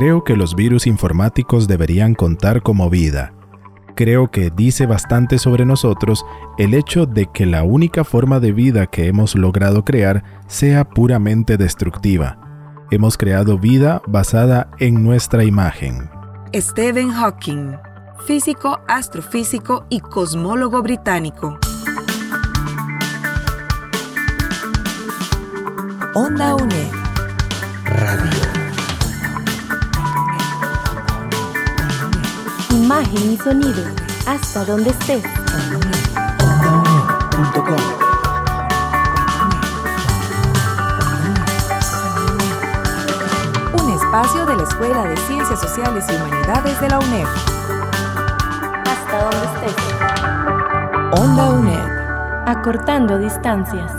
Creo que los virus informáticos deberían contar como vida. Creo que dice bastante sobre nosotros el hecho de que la única forma de vida que hemos logrado crear sea puramente destructiva. Hemos creado vida basada en nuestra imagen. Stephen Hawking, físico, astrofísico y cosmólogo británico. Onda UNE. Radio. Imagen y sonido, hasta donde estés. Un espacio de la Escuela de Ciencias Sociales y Humanidades de la UNED. Hasta donde estés. Onda UNED. Acortando distancias.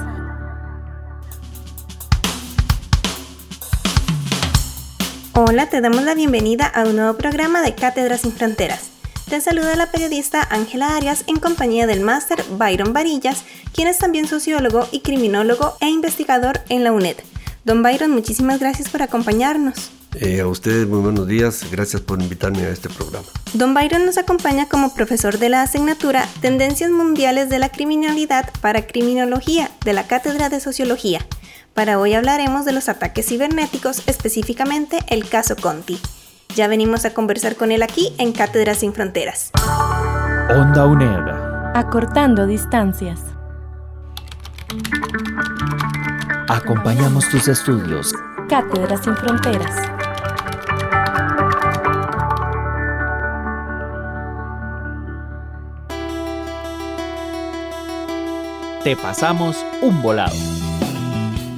Hola, te damos la bienvenida a un nuevo programa de Cátedras sin Fronteras. Te saluda la periodista Ángela Arias en compañía del máster Byron Varillas, quien es también sociólogo y criminólogo e investigador en la UNED. Don Byron, muchísimas gracias por acompañarnos. Eh, a ustedes muy buenos días, gracias por invitarme a este programa. Don Byron nos acompaña como profesor de la asignatura Tendencias Mundiales de la Criminalidad para Criminología de la Cátedra de Sociología. Para hoy hablaremos de los ataques cibernéticos, específicamente el caso Conti. Ya venimos a conversar con él aquí en Cátedras sin Fronteras. Onda UNED. Acortando distancias. Acompañamos tus estudios. Cátedras sin Fronteras. Te pasamos un volado.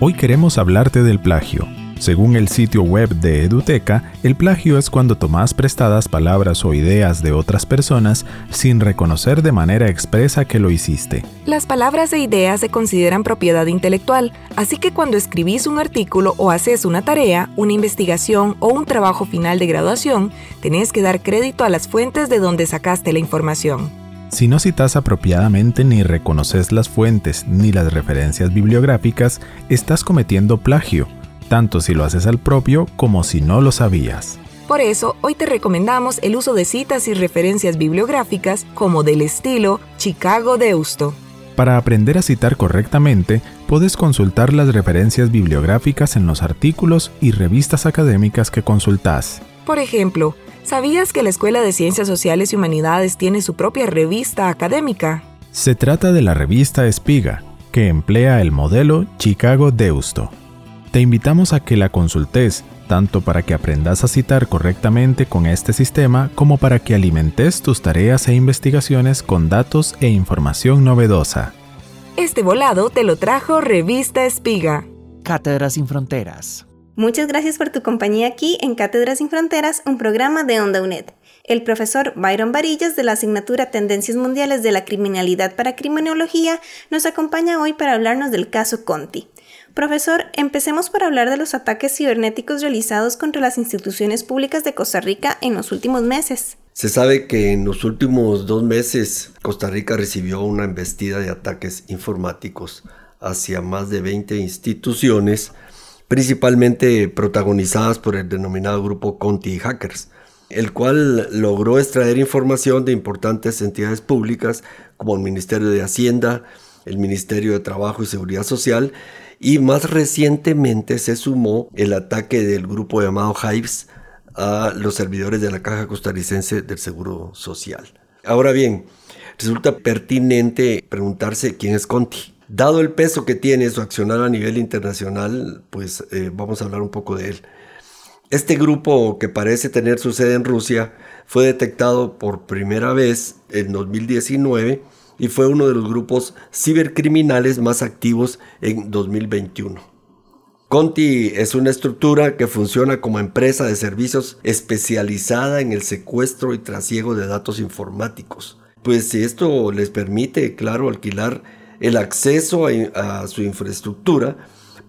Hoy queremos hablarte del plagio. Según el sitio web de Eduteca, el plagio es cuando tomas prestadas palabras o ideas de otras personas sin reconocer de manera expresa que lo hiciste. Las palabras e ideas se consideran propiedad intelectual, así que cuando escribís un artículo o haces una tarea, una investigación o un trabajo final de graduación, tenés que dar crédito a las fuentes de donde sacaste la información. Si no citas apropiadamente ni reconoces las fuentes ni las referencias bibliográficas, estás cometiendo plagio, tanto si lo haces al propio como si no lo sabías. Por eso, hoy te recomendamos el uso de citas y referencias bibliográficas como del estilo Chicago Deusto. Para aprender a citar correctamente, puedes consultar las referencias bibliográficas en los artículos y revistas académicas que consultas. Por ejemplo, ¿Sabías que la Escuela de Ciencias Sociales y Humanidades tiene su propia revista académica? Se trata de la revista Espiga, que emplea el modelo Chicago Deusto. Te invitamos a que la consultes, tanto para que aprendas a citar correctamente con este sistema como para que alimentes tus tareas e investigaciones con datos e información novedosa. Este volado te lo trajo Revista Espiga. Cátedras sin Fronteras. Muchas gracias por tu compañía aquí en Cátedras sin Fronteras, un programa de Onda UNED. El profesor Byron Varillas de la asignatura Tendencias Mundiales de la Criminalidad para Criminología nos acompaña hoy para hablarnos del caso Conti. Profesor, empecemos por hablar de los ataques cibernéticos realizados contra las instituciones públicas de Costa Rica en los últimos meses. Se sabe que en los últimos dos meses Costa Rica recibió una embestida de ataques informáticos hacia más de 20 instituciones principalmente protagonizadas por el denominado grupo Conti Hackers, el cual logró extraer información de importantes entidades públicas como el Ministerio de Hacienda, el Ministerio de Trabajo y Seguridad Social, y más recientemente se sumó el ataque del grupo llamado Hives a los servidores de la Caja Costarricense del Seguro Social. Ahora bien, resulta pertinente preguntarse quién es Conti. Dado el peso que tiene su accionar a nivel internacional, pues eh, vamos a hablar un poco de él. Este grupo, que parece tener su sede en Rusia, fue detectado por primera vez en 2019 y fue uno de los grupos cibercriminales más activos en 2021. Conti es una estructura que funciona como empresa de servicios especializada en el secuestro y trasiego de datos informáticos. Pues esto les permite, claro, alquilar el acceso a, su infraestructura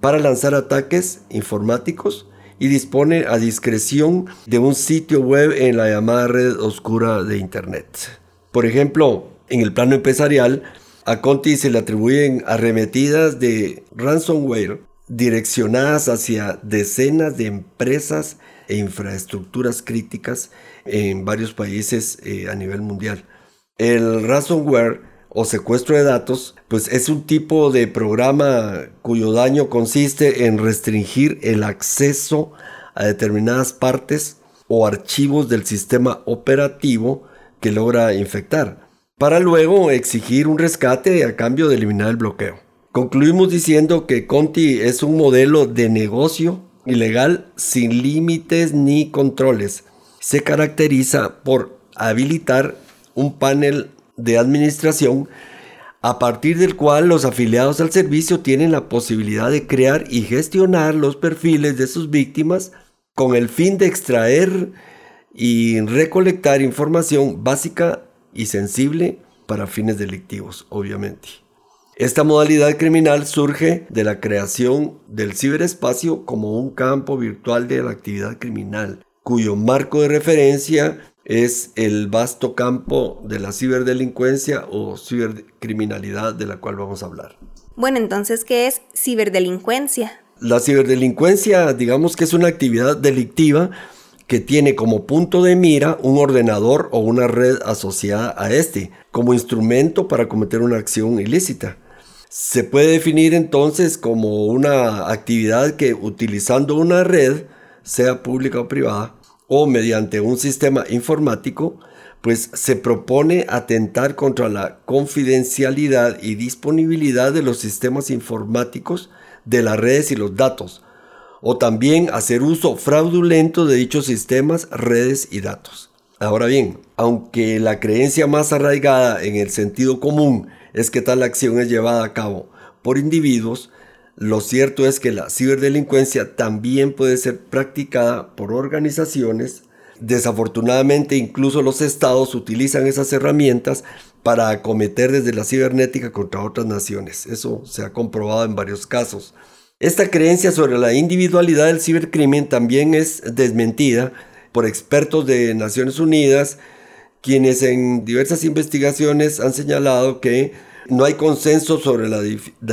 para lanzar ataques informáticos y dispone a discreción de un sitio web en la llamada red oscura de Internet. Por ejemplo, En el plano empresarial, a Conti se le atribuyen arremetidas de ransomware direccionadas hacia decenas de empresas e infraestructuras críticas en varios países eh, a nivel mundial. El ransomware o secuestro de datos, pues es un tipo de programa cuyo daño consiste en restringir el acceso a determinadas partes o archivos del sistema operativo que logra infectar, para luego exigir un rescate a cambio de eliminar el bloqueo. Concluimos diciendo que Conti es un modelo de negocio ilegal sin límites ni controles. Se caracteriza por habilitar un panel de administración a partir del cual los afiliados al servicio tienen la posibilidad de crear y gestionar los perfiles de sus víctimas con el fin de extraer y recolectar información básica y sensible para fines delictivos, obviamente. Esta modalidad criminal surge de la creación del ciberespacio como un campo virtual de la actividad criminal, cuyo marco de referencia es el vasto campo de la ciberdelincuencia o cibercriminalidad de la cual vamos a hablar. Bueno, entonces, ¿qué es ciberdelincuencia? La ciberdelincuencia, digamos que es una actividad delictiva que tiene como punto de mira un ordenador o una red asociada a este, como instrumento para cometer una acción ilícita. Se puede definir entonces como una actividad que utilizando una red, sea pública o privada, o mediante un sistema informático, pues se propone atentar contra la confidencialidad y disponibilidad de los sistemas informáticos, de las redes y los datos, o también hacer uso fraudulento de dichos sistemas, redes y datos. Ahora bien, aunque la creencia más arraigada en el sentido común es que tal acción es llevada a cabo por individuos, lo cierto es que la ciberdelincuencia también puede ser practicada por organizaciones. Desafortunadamente incluso los estados utilizan esas herramientas para acometer desde la cibernética contra otras naciones. Eso se ha comprobado en varios casos. Esta creencia sobre la individualidad del cibercrimen también es desmentida por expertos de Naciones Unidas, quienes en diversas investigaciones han señalado que no hay consenso sobre la,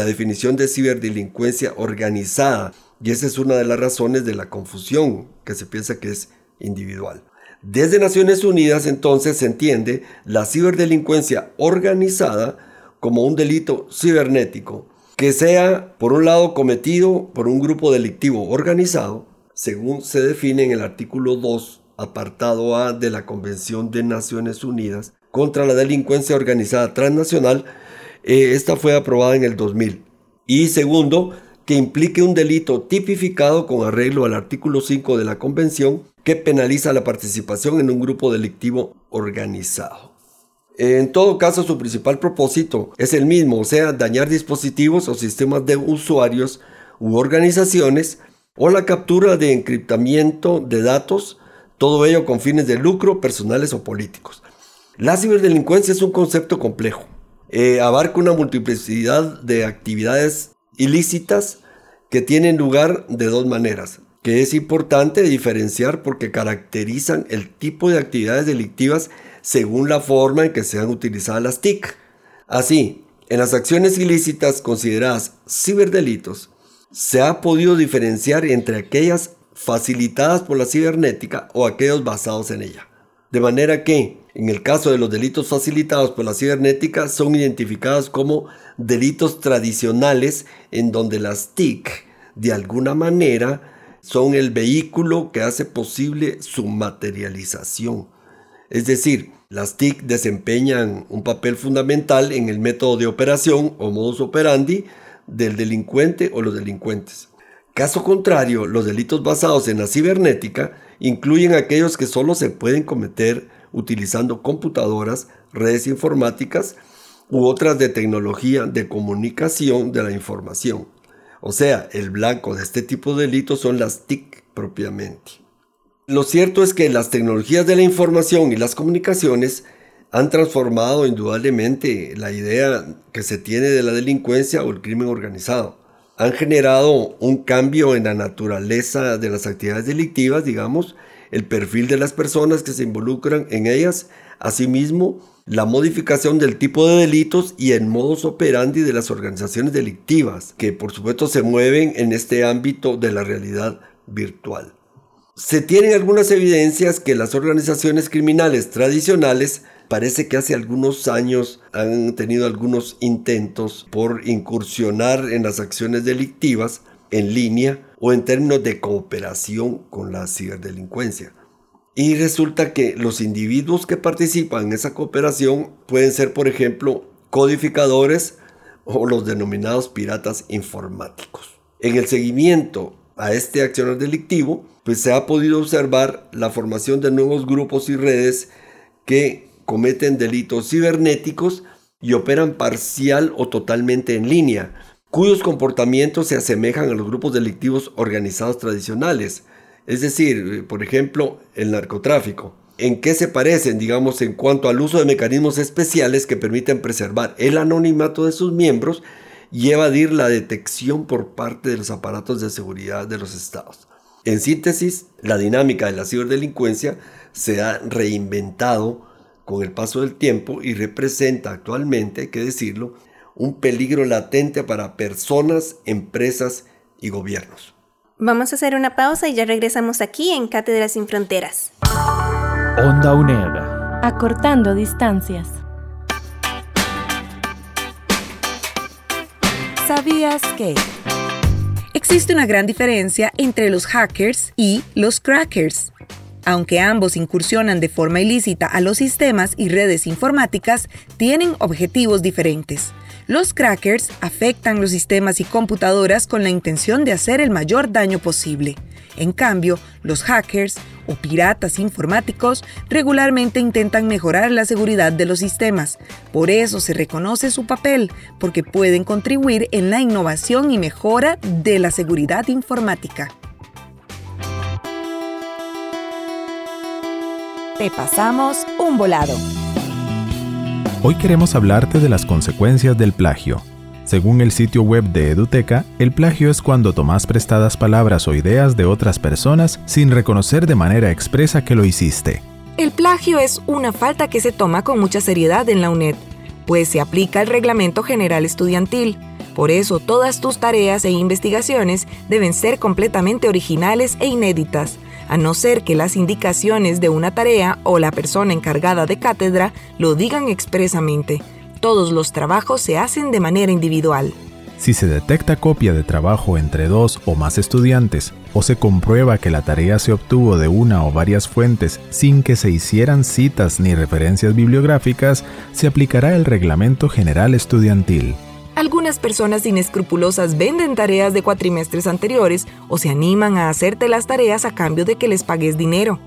definición de ciberdelincuencia organizada y esa es una de las razones de la confusión que se piensa que es individual. Desde Naciones Unidas entonces se entiende la ciberdelincuencia organizada como un delito cibernético que sea, por un lado, cometido por un grupo delictivo organizado, según se define en el artículo 2, apartado A de la Convención de Naciones Unidas contra la Delincuencia Organizada Transnacional, eh, esta fue aprobada en el 2000. Y segundo, que implique un delito tipificado con arreglo al artículo 5 de la Convención que penaliza la participación en un grupo delictivo organizado. En todo caso, su principal propósito es el mismo, sea, dañar dispositivos o sistemas de usuarios u organizaciones o la captura de encriptamiento de datos, todo ello con fines de lucro personales o políticos. La ciberdelincuencia es un concepto complejo eh, abarca una multiplicidad de actividades ilícitas que tienen lugar de dos maneras, que es importante diferenciar porque caracterizan el tipo de actividades delictivas según la forma en que sean utilizadas las TIC. Así, en las acciones ilícitas consideradas ciberdelitos, se ha podido diferenciar entre aquellas facilitadas por la cibernética o aquellos basados en ella. De manera que, en el caso de los delitos facilitados por la cibernética, son identificados como delitos tradicionales en donde las TIC, de alguna manera, son el vehículo que hace posible su materialización. Es decir, las TIC desempeñan un papel fundamental en el método de operación o modus operandi del delincuente o los delincuentes. Caso contrario, los delitos basados en la cibernética incluyen aquellos que solo se pueden cometer utilizando computadoras, redes informáticas u otras de tecnología de comunicación de la información. O sea, el blanco de este tipo de delitos son las TIC propiamente. Lo cierto es que las tecnologías de la información y las comunicaciones han transformado indudablemente la idea que se tiene de la delincuencia o el crimen organizado han generado un cambio en la naturaleza de las actividades delictivas, digamos, el perfil de las personas que se involucran en ellas, asimismo, la modificación del tipo de delitos y el modus operandi de las organizaciones delictivas, que por supuesto se mueven en este ámbito de la realidad virtual. Se tienen algunas evidencias que las organizaciones criminales tradicionales parece que hace algunos años han tenido algunos intentos por incursionar en las acciones delictivas en línea o en términos de cooperación con la ciberdelincuencia. Y resulta que los individuos que participan en esa cooperación pueden ser, por ejemplo, codificadores o los denominados piratas informáticos. En el seguimiento a este accionar delictivo, pues se ha podido observar la formación de nuevos grupos y redes que cometen delitos cibernéticos y operan parcial o totalmente en línea, cuyos comportamientos se asemejan a los grupos delictivos organizados tradicionales, es decir, por ejemplo, el narcotráfico. ¿En qué se parecen, digamos, en cuanto al uso de mecanismos especiales que permiten preservar el anonimato de sus miembros y evadir la detección por parte de los aparatos de seguridad de los estados? En síntesis, la dinámica de la ciberdelincuencia se ha reinventado con el paso del tiempo y representa actualmente, hay que decirlo, un peligro latente para personas, empresas y gobiernos. Vamos a hacer una pausa y ya regresamos aquí en Cátedras sin Fronteras. Onda UNED. Acortando distancias. ¿Sabías que? Existe una gran diferencia entre los hackers y los crackers. Aunque ambos incursionan de forma ilícita a los sistemas y redes informáticas, tienen objetivos diferentes. Los crackers afectan los sistemas y computadoras con la intención de hacer el mayor daño posible. En cambio, los hackers o piratas informáticos regularmente intentan mejorar la seguridad de los sistemas. Por eso se reconoce su papel, porque pueden contribuir en la innovación y mejora de la seguridad informática. Te pasamos un volado. Hoy queremos hablarte de las consecuencias del plagio. Según el sitio web de Eduteca, el plagio es cuando tomas prestadas palabras o ideas de otras personas sin reconocer de manera expresa que lo hiciste. El plagio es una falta que se toma con mucha seriedad en la UNED, pues se aplica el Reglamento General Estudiantil. Por eso todas tus tareas e investigaciones deben ser completamente originales e inéditas a no ser que las indicaciones de una tarea o la persona encargada de cátedra lo digan expresamente. Todos los trabajos se hacen de manera individual. Si se detecta copia de trabajo entre dos o más estudiantes o se comprueba que la tarea se obtuvo de una o varias fuentes sin que se hicieran citas ni referencias bibliográficas, se aplicará el Reglamento General Estudiantil. Algunas personas inescrupulosas venden tareas de cuatrimestres anteriores o se animan a hacerte las tareas a cambio de que les pagues dinero.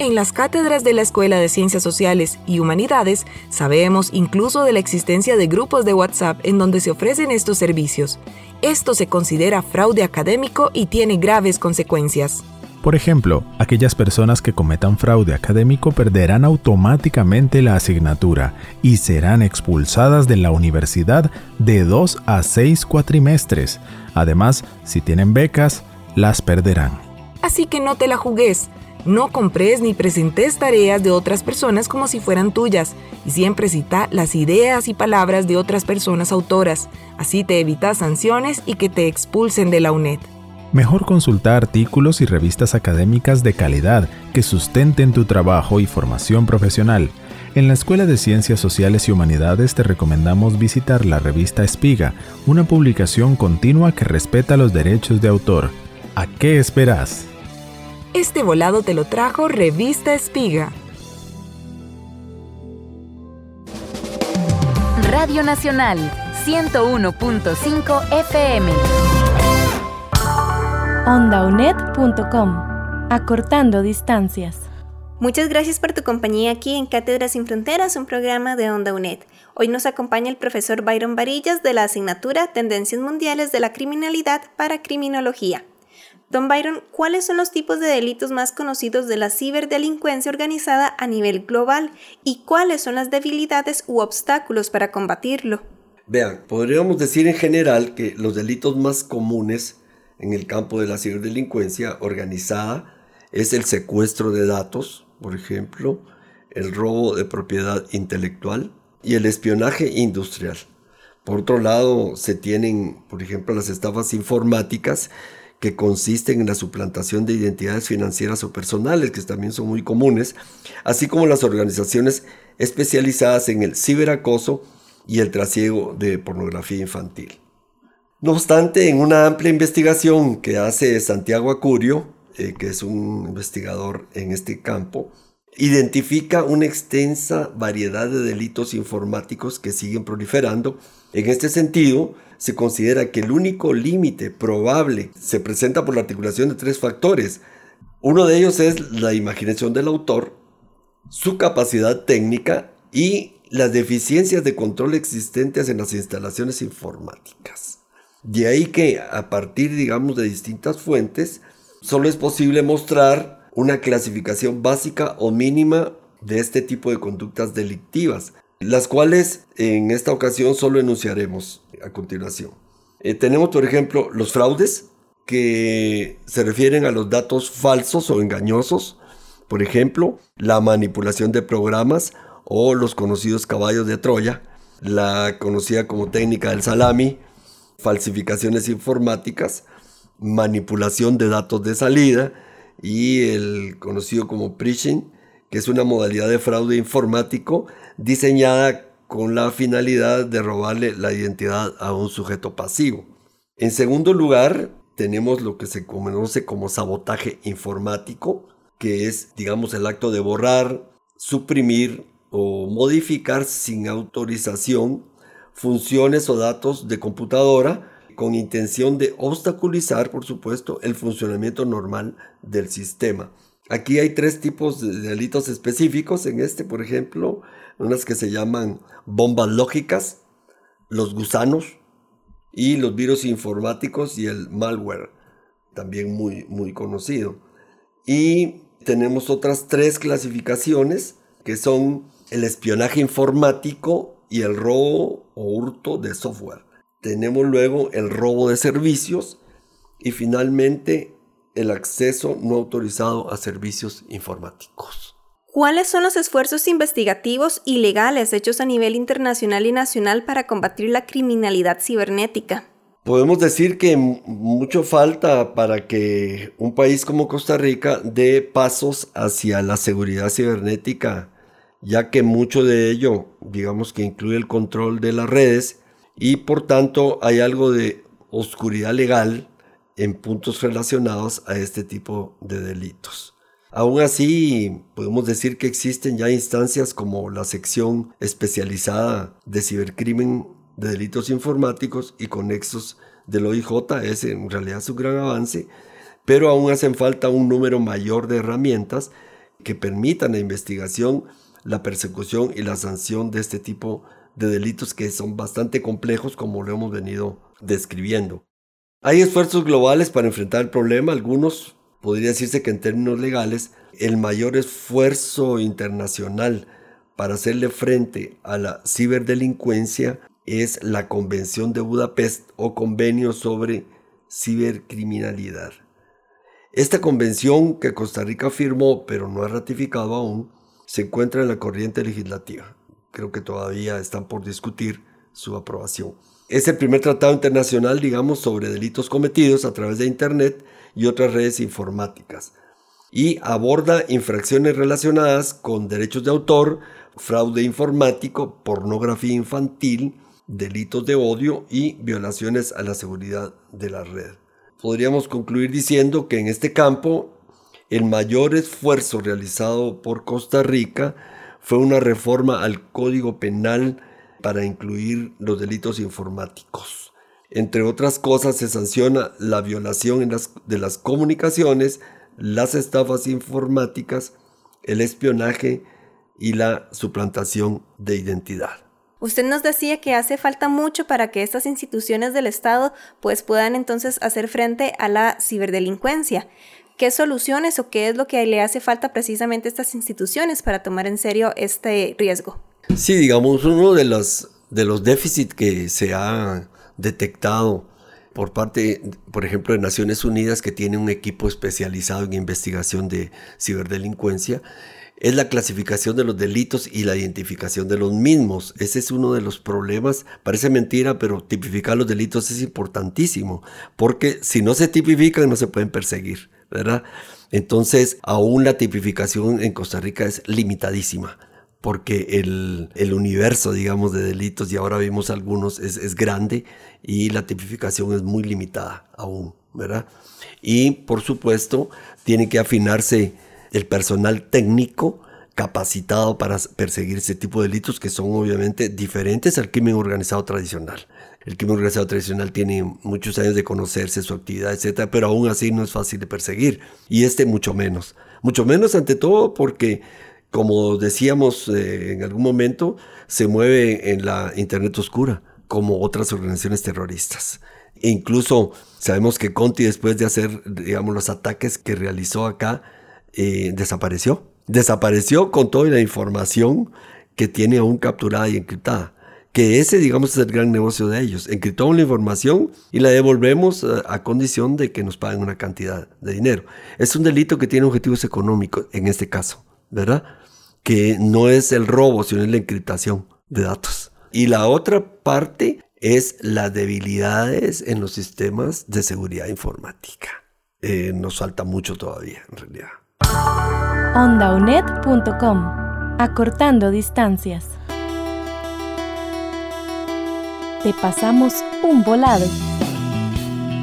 En las cátedras de la Escuela de Ciencias Sociales y Humanidades sabemos incluso de la existencia de grupos de WhatsApp en donde se ofrecen estos servicios. Esto se considera fraude académico y tiene graves consecuencias. Por ejemplo, aquellas personas que cometan fraude académico perderán automáticamente la asignatura y serán expulsadas de la universidad de dos a seis cuatrimestres. Además, si tienen becas, las perderán. Así que no te la jugues. No compres ni presentes tareas de otras personas como si fueran tuyas y siempre cita las ideas y palabras de otras personas autoras. Así te evitas sanciones y que te expulsen de la UNED. Mejor consulta artículos y revistas académicas de calidad que sustenten tu trabajo y formación profesional. En la Escuela de Ciencias Sociales y Humanidades te recomendamos visitar la revista Espiga, una publicación continua que respeta los derechos de autor. ¿A qué esperas? Este volado te lo trajo Revista Espiga. Radio Nacional 101.5 FM ondaunet.com. Acortando distancias. Muchas gracias por tu compañía aquí en Cátedras sin Fronteras, un programa de Onda UNED. Hoy nos acompaña el profesor Byron Varillas de la asignatura Tendencias Mundiales de la Criminalidad para Criminología. Don Byron, ¿cuáles son los tipos de delitos más conocidos de la ciberdelincuencia organizada a nivel global y cuáles son las debilidades u obstáculos para combatirlo? Vean, podríamos decir en general que los delitos más comunes en el campo de la ciberdelincuencia organizada es el secuestro de datos, por ejemplo, el robo de propiedad intelectual y el espionaje industrial. Por otro lado, se tienen, por ejemplo, las estafas informáticas que consisten en la suplantación de identidades financieras o personales, que también son muy comunes, así como las organizaciones especializadas en el ciberacoso y el trasiego de pornografía infantil. No obstante, en una amplia investigación que hace Santiago Acurio, eh, que es un investigador en este campo, identifica una extensa variedad de delitos informáticos que siguen proliferando. En este sentido, se considera que el único límite probable se presenta por la articulación de tres factores. Uno de ellos es la imaginación del autor, su capacidad técnica y las deficiencias de control existentes en las instalaciones informáticas. De ahí que a partir, digamos, de distintas fuentes, solo es posible mostrar una clasificación básica o mínima de este tipo de conductas delictivas, las cuales en esta ocasión solo enunciaremos a continuación. Eh, tenemos, por ejemplo, los fraudes, que se refieren a los datos falsos o engañosos, por ejemplo, la manipulación de programas o los conocidos caballos de Troya, la conocida como técnica del salami, falsificaciones informáticas, manipulación de datos de salida y el conocido como phishing, que es una modalidad de fraude informático diseñada con la finalidad de robarle la identidad a un sujeto pasivo. En segundo lugar, tenemos lo que se conoce como sabotaje informático, que es, digamos, el acto de borrar, suprimir o modificar sin autorización funciones o datos de computadora con intención de obstaculizar, por supuesto, el funcionamiento normal del sistema. Aquí hay tres tipos de delitos específicos en este, por ejemplo, unas que se llaman bombas lógicas, los gusanos y los virus informáticos y el malware, también muy, muy conocido. Y tenemos otras tres clasificaciones que son el espionaje informático y el robo o hurto de software. Tenemos luego el robo de servicios y finalmente el acceso no autorizado a servicios informáticos. ¿Cuáles son los esfuerzos investigativos y legales hechos a nivel internacional y nacional para combatir la criminalidad cibernética? Podemos decir que mucho falta para que un país como Costa Rica dé pasos hacia la seguridad cibernética, ya que mucho de ello, digamos que incluye el control de las redes y por tanto hay algo de oscuridad legal en puntos relacionados a este tipo de delitos. Aún así, podemos decir que existen ya instancias como la sección especializada de cibercrimen de delitos informáticos y conexos del OIJ, es en realidad su gran avance, pero aún hacen falta un número mayor de herramientas que permitan la investigación, la persecución y la sanción de este tipo de delitos que son bastante complejos como lo hemos venido describiendo. Hay esfuerzos globales para enfrentar el problema, algunos podría decirse que en términos legales, el mayor esfuerzo internacional para hacerle frente a la ciberdelincuencia es la Convención de Budapest o Convenio sobre Cibercriminalidad. Esta convención que Costa Rica firmó pero no ha ratificado aún, se encuentra en la corriente legislativa. Creo que todavía están por discutir su aprobación. Es el primer tratado internacional, digamos, sobre delitos cometidos a través de Internet y otras redes informáticas. Y aborda infracciones relacionadas con derechos de autor, fraude informático, pornografía infantil, delitos de odio y violaciones a la seguridad de la red. Podríamos concluir diciendo que en este campo el mayor esfuerzo realizado por Costa Rica fue una reforma al Código Penal para incluir los delitos informáticos. Entre otras cosas, se sanciona la violación de las comunicaciones, las estafas informáticas, el espionaje y la suplantación de identidad. Usted nos decía que hace falta mucho para que estas instituciones del Estado pues puedan entonces hacer frente a la ciberdelincuencia. ¿Qué soluciones o qué es lo que le hace falta precisamente a estas instituciones para tomar en serio este riesgo? Sí, digamos, uno de los, de los déficits que se ha detectado por parte, por ejemplo, de Naciones Unidas, que tiene un equipo especializado en investigación de ciberdelincuencia, es la clasificación de los delitos y la identificación de los mismos. Ese es uno de los problemas. Parece mentira, pero tipificar los delitos es importantísimo, porque si no se tipifican no se pueden perseguir, ¿verdad? Entonces, aún la tipificación en Costa Rica es limitadísima porque el, universo, digamos, de delitos, y ahora vimos algunos, es, es, grande y la tipificación es muy limitada aún, ¿verdad? Y por supuesto, tiene que afinarse el personal técnico capacitado para perseguir ese tipo de delitos que son obviamente diferentes al crimen organizado tradicional. El crimen organizado tradicional tiene muchos años de conocerse, su actividad, etcétera, pero aún así no es fácil de perseguir. Y este mucho menos. Mucho menos ante todo porque, como decíamos eh, en algún momento, se mueve en la Internet oscura, como otras organizaciones terroristas. E incluso sabemos que Conti, después de hacer, digamos, los ataques que realizó acá, eh, desapareció. Desapareció con toda la información que tiene aún capturada y encriptada. Que ese, digamos, es el gran negocio de ellos. Encriptamos la información y la devolvemos a, condición de que nos paguen una cantidad de dinero. Es un delito que tiene objetivos económicos en este caso, ¿verdad? Que no es el robo, sino es la encriptación de datos. Y la otra parte es las debilidades en los sistemas de seguridad informática. Eh, nos falta mucho todavía, en realidad. OndaUNED.com Acortando distancias. Te pasamos un volado.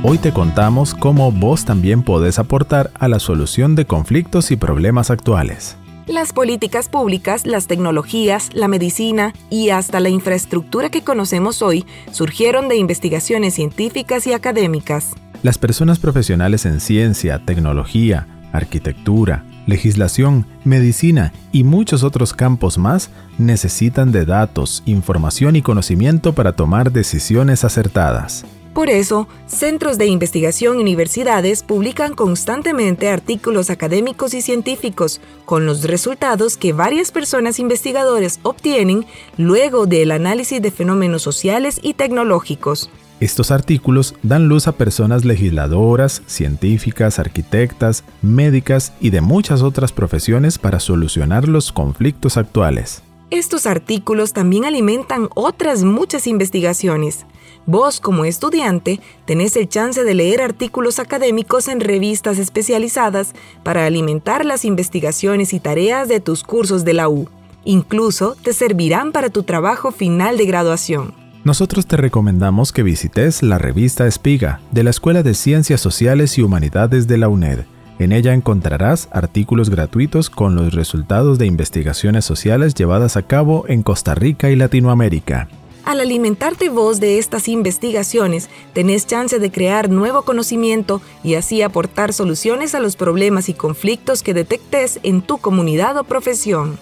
Hoy te contamos cómo vos también podés aportar a la solución de conflictos y problemas actuales. Las políticas públicas, las tecnologías, la medicina y hasta la infraestructura que conocemos hoy surgieron de investigaciones científicas y académicas. Las personas profesionales en ciencia, tecnología, arquitectura, legislación, medicina y muchos otros campos más necesitan de datos, información y conocimiento para tomar decisiones acertadas. Por eso, centros de investigación y universidades publican constantemente artículos académicos y científicos con los resultados que varias personas investigadores obtienen luego del análisis de fenómenos sociales y tecnológicos. Estos artículos dan luz a personas legisladoras, científicas, arquitectas, médicas y de muchas otras profesiones para solucionar los conflictos actuales. Estos artículos también alimentan otras muchas investigaciones. Vos, como estudiante, tenés el chance de leer artículos académicos en revistas especializadas para alimentar las investigaciones y tareas de tus cursos de la U. Incluso te servirán para tu trabajo final de graduación. Nosotros te recomendamos que visites la revista Espiga de la Escuela de Ciencias Sociales y Humanidades de la UNED. En ella encontrarás artículos gratuitos con los resultados de investigaciones sociales llevadas a cabo en Costa Rica y Latinoamérica. Al alimentarte vos de estas investigaciones, tenés chance de crear nuevo conocimiento y así aportar soluciones a los problemas y conflictos que detectes en tu comunidad o profesión.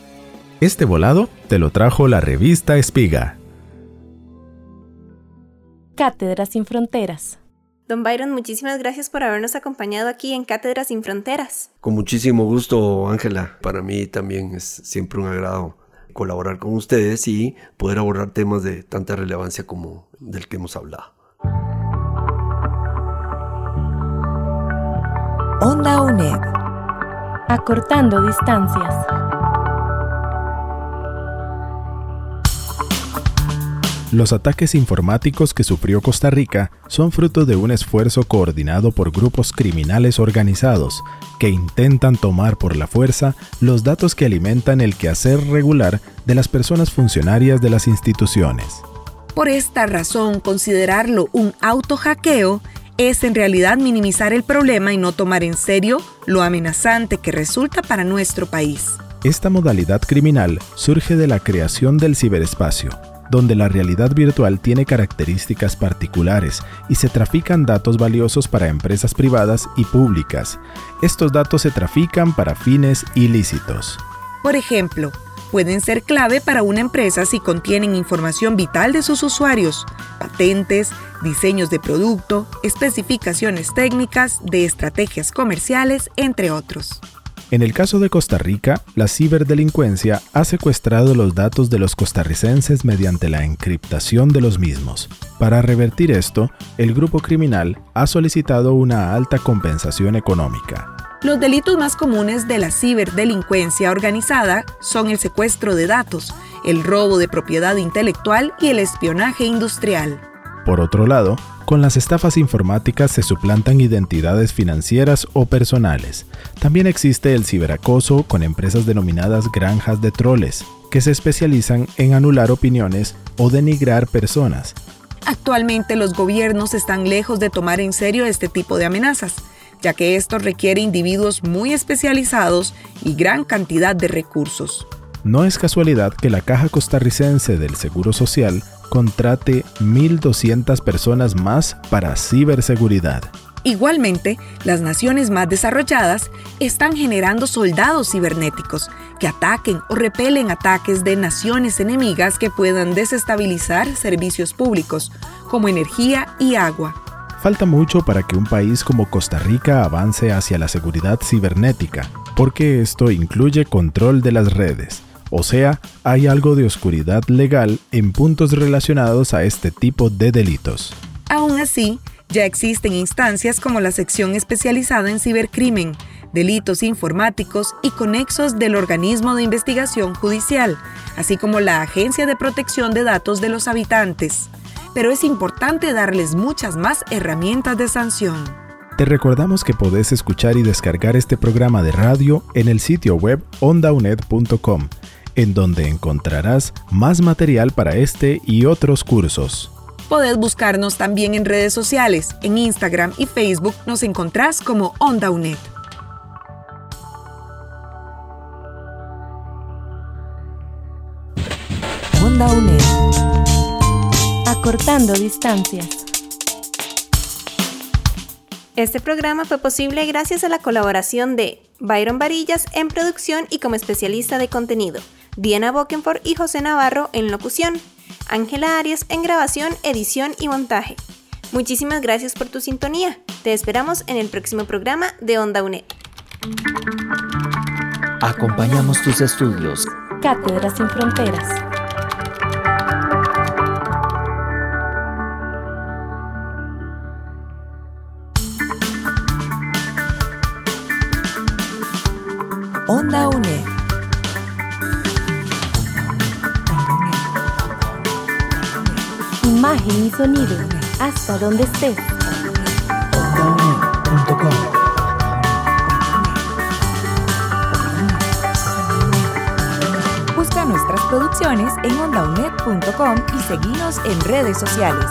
Este volado te lo trajo la revista Espiga. Cátedras sin Fronteras. Don Byron, muchísimas gracias por habernos acompañado aquí en Cátedras sin Fronteras. Con muchísimo gusto, Ángela. Para mí también es siempre un agrado colaborar con ustedes y poder abordar temas de tanta relevancia como del que hemos hablado. Onda UNED. Acortando distancias. Los ataques informáticos que sufrió Costa Rica son fruto de un esfuerzo coordinado por grupos criminales organizados que intentan tomar por la fuerza los datos que alimentan el quehacer regular de las personas funcionarias de las instituciones. Por esta razón, considerarlo un auto-hackeo es en realidad minimizar el problema y no tomar en serio lo amenazante que resulta para nuestro país. Esta modalidad criminal surge de la creación del ciberespacio, donde la realidad virtual tiene características particulares y se trafican datos valiosos para empresas privadas y públicas. Estos datos se trafican para fines ilícitos. Por ejemplo, pueden ser clave para una empresa si contienen información vital de sus usuarios, patentes, diseños de producto, especificaciones técnicas, de estrategias comerciales, entre otros. En el caso de Costa Rica, la ciberdelincuencia ha secuestrado los datos de los costarricenses mediante la encriptación de los mismos. Para revertir esto, el grupo criminal ha solicitado una alta compensación económica. Los delitos más comunes de la ciberdelincuencia organizada son el secuestro de datos, el robo de propiedad intelectual y el espionaje industrial. Por otro lado, con las estafas informáticas se suplantan identidades financieras o personales. También existe el ciberacoso con empresas denominadas granjas de troles, que se especializan en anular opiniones o denigrar personas. Actualmente los gobiernos están lejos de tomar en serio este tipo de amenazas, ya que esto requiere individuos muy especializados y gran cantidad de recursos. No es casualidad que la Caja Costarricense del Seguro Social contrate 1.200 personas más para ciberseguridad. Igualmente, las naciones más desarrolladas están generando soldados cibernéticos que ataquen o repelen ataques de naciones enemigas que puedan desestabilizar servicios públicos como energía y agua. Falta mucho para que un país como Costa Rica avance hacia la seguridad cibernética, porque esto incluye control de las redes, o sea, hay algo de oscuridad legal en puntos relacionados a este tipo de delitos. Aún así, ya existen instancias como la sección especializada en cibercrimen, delitos informáticos y conexos del organismo de investigación judicial, así como la Agencia de Protección de Datos de los Habitantes. Pero es importante darles muchas más herramientas de sanción. Te recordamos que podés escuchar y descargar este programa de radio en el sitio web ondaunet.com en donde encontrarás más material para este y otros cursos. Podés buscarnos también en redes sociales. En Instagram y Facebook nos encontrás como OndaUNED. Onda UNED. Acortando distancias. Este programa fue posible gracias a la colaboración de Byron Varillas en producción y como especialista de contenido. Diana Bokenford y José Navarro en locución, Ángela Arias en grabación, edición y montaje. Muchísimas gracias por tu sintonía. Te esperamos en el próximo programa de Onda UNED. Acompañamos tus estudios. Cátedras sin fronteras. Imagen y sonido. Hasta donde estés. Busca nuestras producciones en ondaunet.com y seguinos en redes sociales.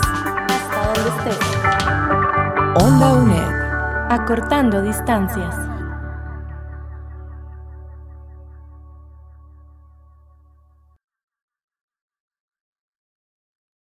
Hasta donde estés. Onda UNED. Acortando distancias.